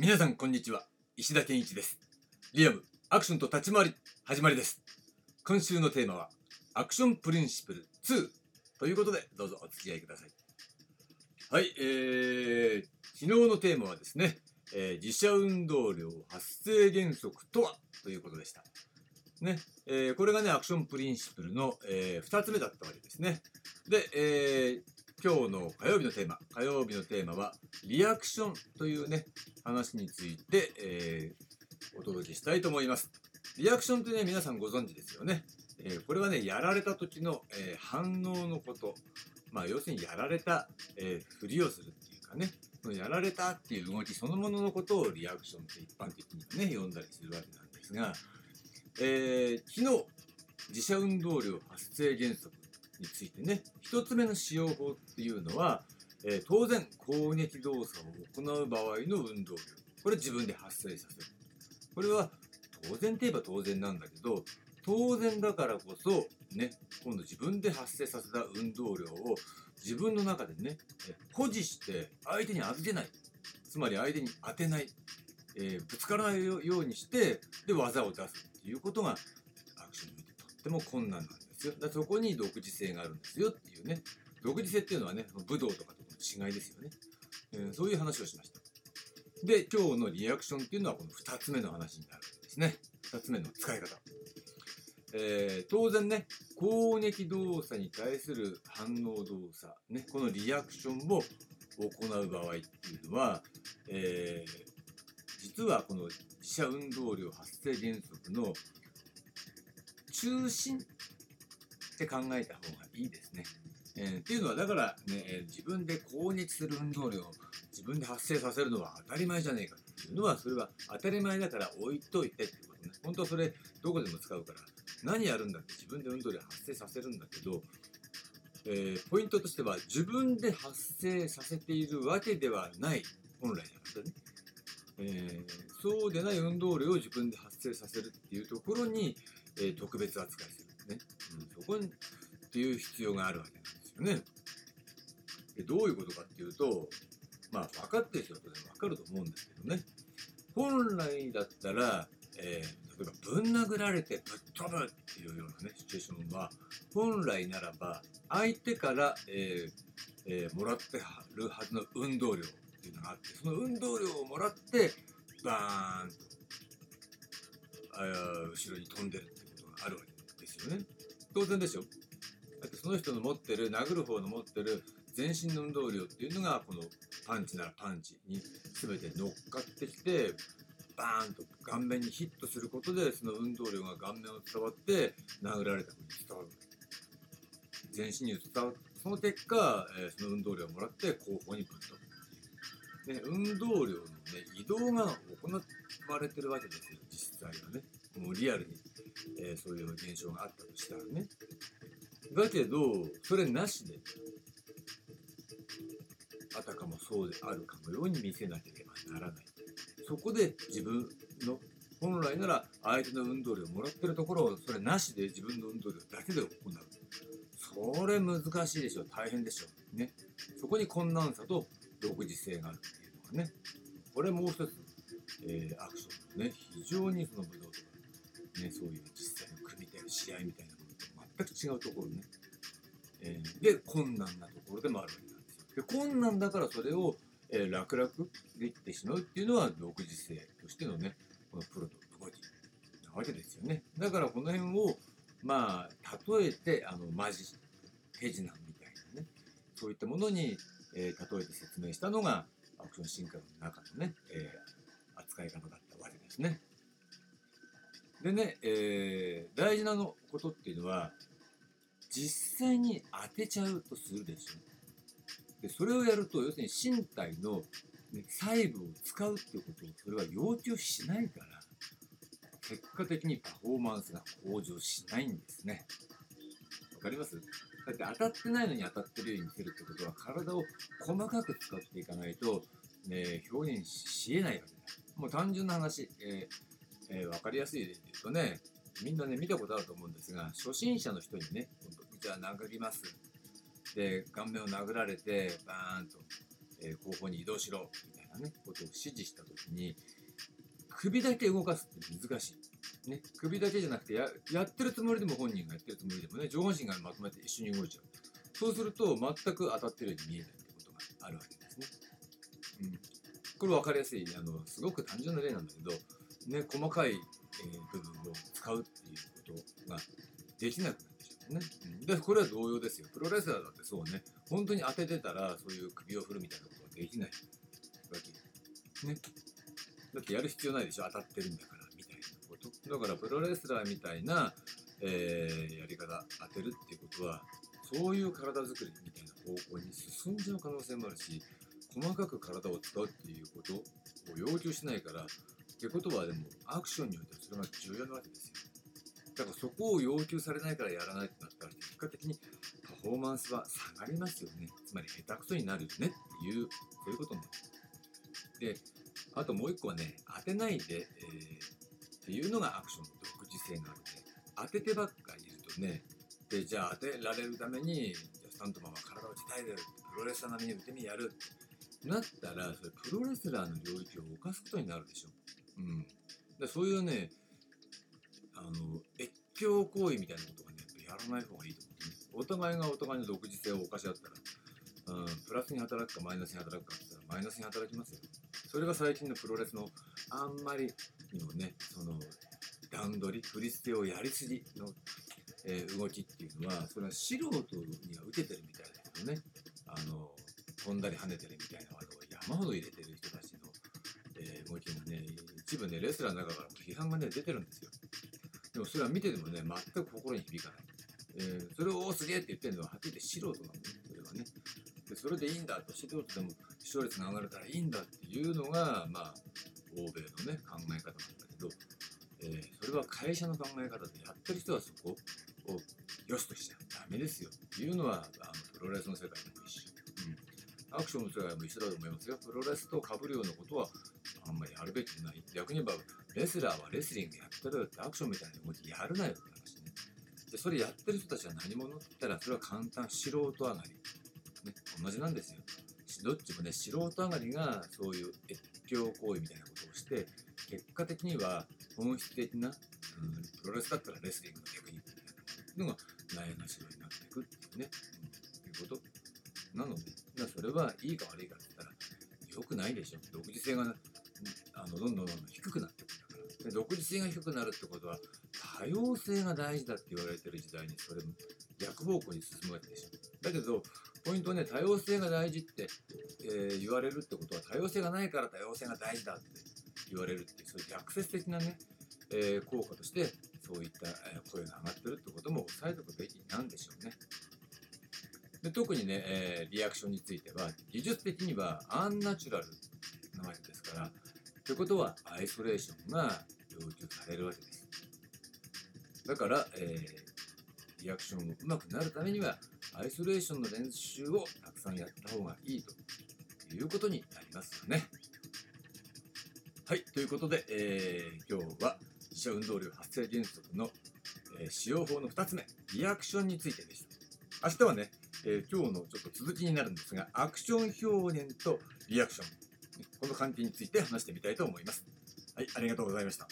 皆さんこんにちは。石田健一です。リアルアクションと立ち回り始まりです。今週のテーマはアクションプリンシプル2ということでどうぞお付き合いください。はいえー、昨日のテーマはですね、えー、自社運動量発生原則とはということでした。ね、えー、これがねアクションプリンシプルの、えー、2つ目だったわけですね。で、えー今日の火曜日のテーマ、火曜日のテーマは、リアクションというね、話について、えー、お届けしたいと思います。リアクションってね、皆さんご存知ですよね。えー、これはね、やられた時の、えー、反応のこと。まあ、要するにやられた、えふりをするっていうかね、そのやられたっていう動きそのもののことをリアクションって一般的にね、呼んだりするわけなんですが、え昨日、自社運動量発生原則についてね。1つ目の使用法っていうのは、えー、当然攻撃動作を行う場合の運動量。これ自分で発生させる。これは当然といえば当然なんだけど当然だからこそね今度自分で発生させた運動量を自分の中でね保持して相手に預けない。つまり相手に当てない、えー、ぶつからないようにしてで技を出すっていうことがアクションにおいてとっても困難なんです。ですよ。だそこに独自性があるんですよっていうね。独自性っていうのはね、武道とかとの違いですよね、えー、そういう話をしました。で、今日のリアクションっていうのはこの2つ目の話になるんですね。2つ目の使い方。えー、当然ね、攻撃動作に対する反応動作、ね、このリアクションを行う場合っていうのは、えー、実はこの自社運動量発生原則の中心って考えた方がいいですね。えー、っていうのはだからね、自分で攻撃する運動量を自分で発生させるのは当たり前じゃねえかっていうのはそれは当たり前だから置いといてっていうことね。本当はそれどこでも使うから何やるんだって自分で運動量発生させるんだけど、えー、ポイントとしては自分で発生させているわけではない本来だからね。えー、そうでない運動量を自分で発生させるっていうところに、えー、特別扱いする。ね、うん、そこにっていう必要があるわけなんですよね。でどういうことかっていうとまあ分かってる人は当然分かると思うんですけどね。本来だったら、えー、例えばぶん殴られてぶっ飛ぶっていうようなねシチュエーションは本来ならば相手から、えーえー、もらってるはずの運動量っていうのがあってその運動量をもらってバーンとあ後ろに飛んでるってことがあるわけです。よね。当然でしょ。だってその人の持ってる、殴る方の持ってる全身の運動量っていうのが、このパンチならパンチに全て乗っかってきて、バーンと顔面にヒットすることで、その運動量が顔面を伝わって、殴られた方に伝わる。全身に伝わる。その結果、え、その運動量をもらって後方にぶっ飛ぶ。運動量の、ね、移動が行われてるわけですよ、実際はね。もうリアルにえー、そういう現象があったとしたらね。だけど、それなしで、あたかもそうであるかのように見せなければならない。そこで自分の本来なら相手の運動量をもらってるところをそれなしで自分の運動量だけで行う。それ難しいでしょ。大変でしょ。ね。そこに困難さと独自性があるっていうのがね。これもう一つ、えー、アクションのね、非常にその武道とかね、そういう実際の組み手の試合みたいなものと全く違うところね、えー、で困難なところでもあるわけなんですよ。で困難だからそれを、えー、楽々できてしまうっていうのは独自性としてのねこのプロと動きなわけですよね。だからこの辺をまあ例えてあのマジ手品みたいなねそういったものに、えー、例えて説明したのがアクション進化の中のね、えー、扱い方だったわけですね。でね、えー、大事なのことっていうのは、実際に当てちゃうとするでしょ。で、それをやると、要するに身体の、ね、細部を使うっていうことを、それは要求しないから、結果的にパフォーマンスが向上しないんですね。わかります？だって当たってないのに当たってるように見せるってことは、体を細かく使っていかないと、ね、表現しえないわけだ。もう単純な話、えーえー、分かりやすい例で言うとね、みんなね、見たことあると思うんですが、初心者の人にね、じゃあ殴ります？で、顔面を殴られて、バーンと。えー後方に移動しろみたいなねことを指示した時に首だけ動かすって難しい、ね、首だけじゃなくてややってるつもりでも本人がやってるつもりでもね上半身がまとめて一緒に動いちゃうそうすると全く当たってるように見えないってことがあるわけですね、うん、これ分かりやすいあのすごく単純な例なんだけど、ね、細かい、えー部分を使うっていうことができなくなってしまうね、うん、でこれは同様ですよ。プロレスラーだってそうね。本当に当ててたらそういう首を振るみたいなことができないわけね。だってやる必要ないでしょ。当たってるんだからみたいなこと。だからプロレスラーみたいな、えーやり方当てるっていうことはそういう体作りみたいな方向に進んじゃう可能性もあるし細かく体を使うっていうことを要求しないからってことはでもアクションにおいてはそれが重要なわけですよ。だからそこを要求されないからやらないってなったら結果的にパフォーマンスは下がりますよね。つまり下手くそになるよねっていうそういうことになる。であともう一個はね当てないで、えーっていうのがアクションの独自性があるので当ててばっかいるとねでじゃあ当てられるためにじゃあスタントマンは体を鍛えてる。プロレスラー並みに腕にやる。ってなったらそれプロレスラーの領域を犯すことになるでしょ。うん、でそういうねあの越境行為みたいなことがねやっぱやらない方がいいと思うね。お互いがお互いの独自性を犯し合ったら、うん、プラスに働くかマイナスに働くかって言ったらマイナスに働きますよ。それが最近のプロレスのあんまりにもねその段取り振り捨てをやりすぎの、えー動きっていうのはそれは素人には受けてるみたいだけどねあの飛んだり跳ねてるみたいな技を山ほど入れてる人たちの、えー動きがね一部ねレスラーの中から批判がね出てるんですよ。でもそれは見ててもね全く心に響かない、えーそれをおーすげえって言ってるのははっきり言って素人なんだねそれはね。でそれでいいんだと素人でも視聴率が上がるからいいんだっていうのがまあ欧米のね考え方なんだけど、えーそれは会社の考え方でやってる人はそこを良しとしちゃダメですよっていうのはあのプロレスの世界でも一緒、うん、アクションの世界も一緒だと思いますよ。プロレスと被るようなことはあんまりやるべきじゃない逆に言えばレスラーはレスリングやってるってアクションみたいな動きやるなよって話ね。でそれやってる人たちは何者って言ったらそれは簡単素人上がり、ね、同じなんですよ。どっちもね素人上がりがそういう越境行為みたいなことをして結果的には本質的な、うん、プロレスだったらレスリングのテクニックみたいなのがないがしろになっていくっていうね、うん、いうこと。なのでそれはいいか悪いかって言ったら良くないでしょ。独自性があのどんどんどんどん低くなっていくんだからで独自性が低くなるってことは多様性が大事だって言われてる時代にそれも逆方向に進むわけでしょだけどポイントはね多様性が大事って、えー言われるってことは多様性がないから多様性が大事だって言われるっていうそういう逆説的なね、えー効果としてそういった、声が上がってるってことも押さえておくべきなんでしょうね。で特にね、えーリアクションについては技術的にはアンナチュラルなわけですからということはアイソレーションが要求されるわけです。だから、えーリアクションもうまくなるためにはアイソレーションの練習をたくさんやった方がいいということになりますよね。はい、ということで、えー今日は自社運動量発生原則の、えー使用法の2つ目、リアクションについてでした。明日はね、えー今日のちょっと続きになるんですが、アクション表現とリアクション、この関係について話してみたいと思います。はい、ありがとうございました。